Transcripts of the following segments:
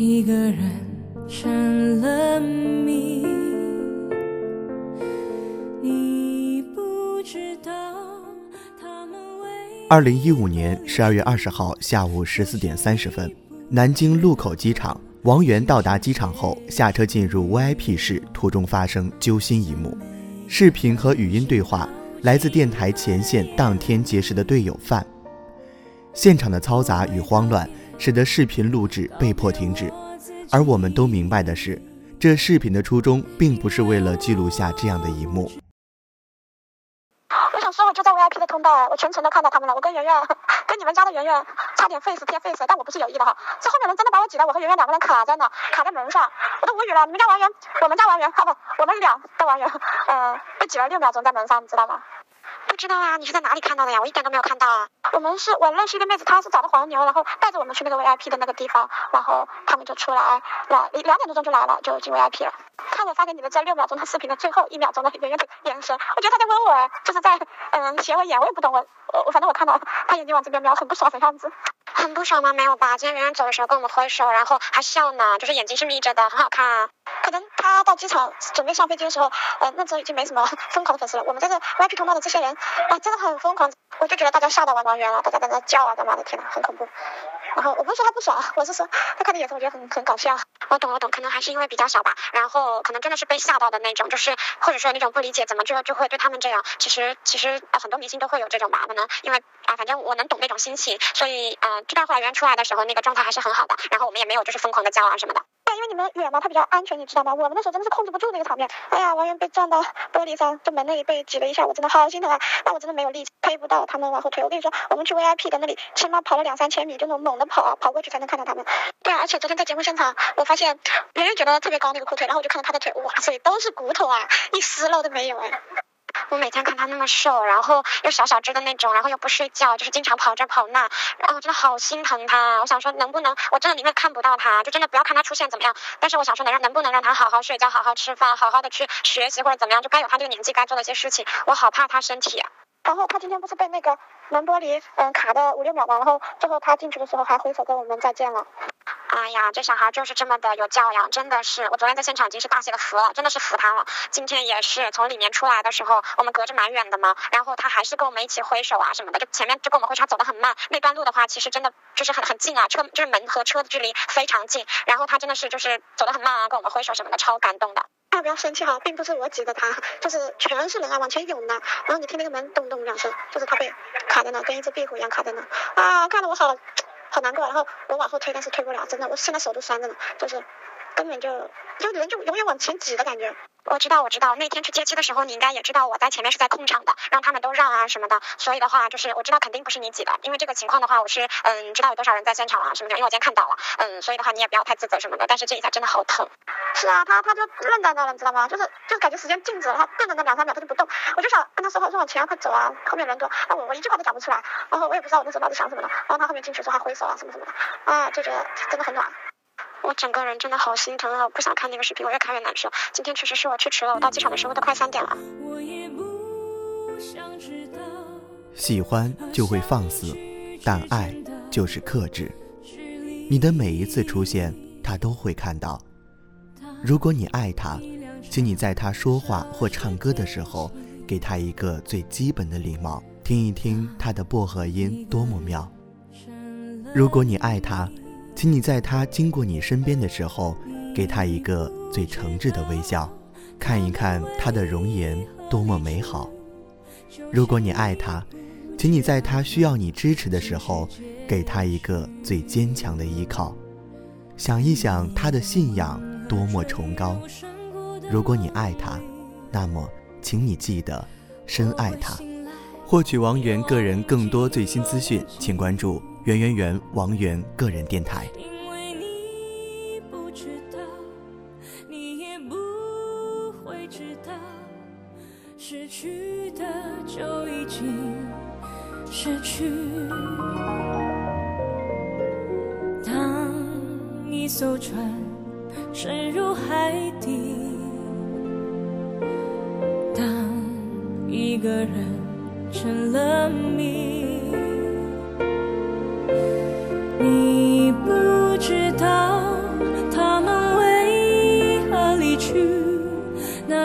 一个人成了谜，你不知道他们二零一五年十二月二十号下午十四点三十分，南京禄口机场，王源到达机场后下车进入 VIP 室，途中发生揪心一幕。视频和语音对话来自电台前线当天结识的队友范。现场的嘈杂与慌乱使得视频录制被迫停止，而我们都明白的是，这视频的初衷并不是为了记录下这样的一幕。我想说，我就在 VIP 的通道，我全程都看到他们了。我跟圆圆，跟你们家的圆圆差点 face 贴 face，但我不是有意的哈，这后面人真的把我挤得我和圆圆两个人卡在那，卡在门上，我都无语了。你们家王源，我们家王源，啊不，我们俩的王源，呃，被挤了六秒钟在门上，你知道吗？知道啊，你是在哪里看到的呀？我一点都没有看到啊。我们是我认识一个妹子，她是找的黄牛，然后带着我们去那个 VIP 的那个地方，然后他们就出来两，两点多钟就来了，就进 VIP 了。看我发给你的这六秒钟的视频的最后一秒钟的圆圆的眼神，我觉得他在问我，就是在嗯斜我眼，我也不懂，我我我反正我看到他眼睛往这边瞄，很不爽的样子。很不爽吗？没有吧。今天圆圆走的时候跟我们挥手，然后还笑呢，就是眼睛是眯着的，很好看啊。可能他到机场准备上飞机的时候，呃，那时候已经没什么 疯狂的粉丝了。我们这个 VIP 通道的这些人啊，真的很疯狂。我就觉得大家吓到王王源了，大家在那叫啊干嘛的，天呐，很恐怖。然后我不是说他不爽，我是说他看的眼神，我觉得很很搞笑。我懂，我懂，可能还是因为比较小吧，然后可能真的是被吓到的那种，就是或者说那种不理解怎么就就会对他们这样。其实其实、啊、很多明星都会有这种吧，可能因为啊，反正我能懂那种心情，所以呃，这段后来原出来的时候，那个状态还是很好的。然后我们也没有就是疯狂的交往什么的。因为你们远嘛，他比较安全，你知道吗？我们那时候真的是控制不住那个场面。哎呀，王源被撞到玻璃上，就门那里被挤了一下，我真的好心疼啊！那我真的没有力气推不到他们往后推。我跟你说，我们去 VIP 的那里，起码跑了两三千米，就那种猛的跑，跑过去才能看到他们。对啊，而且昨天在节目现场，我发现别人觉得特别高那个裤腿，然后我就看到他的腿，哇塞，都是骨头啊，一丝肉都没有哎。我每天看他那么瘦，然后又小小只的那种，然后又不睡觉，就是经常跑这跑那，然后真的好心疼他。我想说，能不能我真的宁愿看不到他，就真的不要看他出现怎么样？但是我想说，能让能不能让他好好睡觉，好好吃饭，好好的去学习或者怎么样，就该有他这个年纪该做的一些事情。我好怕他身体。然后他今天不是被那个门玻璃嗯卡的五六秒嘛，然后最后他进去的时候还挥手跟我们再见了。哎呀，这小孩就是这么的有教养，真的是。我昨天在现场已经是大写的服了，真的是服他了。今天也是从里面出来的时候，我们隔着蛮远的嘛，然后他还是跟我们一起挥手啊什么的，就前面就跟我们挥手，他走得很慢。那段路的话，其实真的就是很很近啊，车就是门和车的距离非常近。然后他真的是就是走得很慢啊，跟我们挥手什么的，超感动的。大家不要生气哈，并不是我挤的他，就是全是人啊往前涌呢。然后你听那个门咚咚两声，就是他被卡在那，跟一只壁虎一样卡在那。啊，看得我好。好难过，然后我往后推，但是推不了，真的，我现在手都酸着呢，就是根本就就人就永远往前挤的感觉。我知道，我知道，那天去接机的时候，你应该也知道我在前面是在控场的，让他们都让啊什么的。所以的话，就是我知道肯定不是你挤的，因为这个情况的话，我是嗯知道有多少人在现场啊什么的，因为我今天看到了，嗯，所以的话你也不要太自责什么的。但是这一下真的好疼。是啊，他他就愣在那了，你知道吗？就是就感觉时间静止了，他顿着那两三秒他就不动。我就想跟他说话，说往前，快走啊，后面人多。那我我一句话都讲不出来，然后我也不知道我那时候脑子想什么的。然后他后面进去说还挥手啊什么什么的，啊，就觉得真的很暖。我整个人真的好心疼啊！我不想看那个视频，我越看越难受。今天确实是我去迟了，我到机场的时候都快三点了。喜欢就会放肆，但爱就是克制。你的每一次出现，他都会看到。如果你爱他，请你在他说话或唱歌的时候，给他一个最基本的礼貌，听一听他的薄荷音多么妙。如果你爱他，请你在他经过你身边的时候，给他一个最诚挚的微笑，看一看他的容颜多么美好。如果你爱他，请你在他需要你支持的时候，给他一个最坚强的依靠，想一想他的信仰多么崇高。如果你爱他，那么请你记得深爱他。获取王源个人更多最新资讯，请关注。圆圆圆王源个人电台。因为你不知道你也不会知道，失去的就已经失去。当一艘船沉入海底，当一个人成了谜。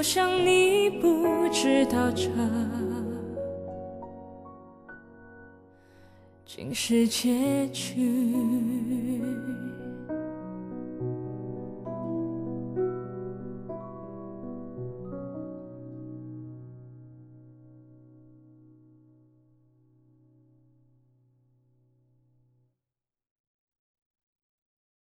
就像你不知道这竟是结局。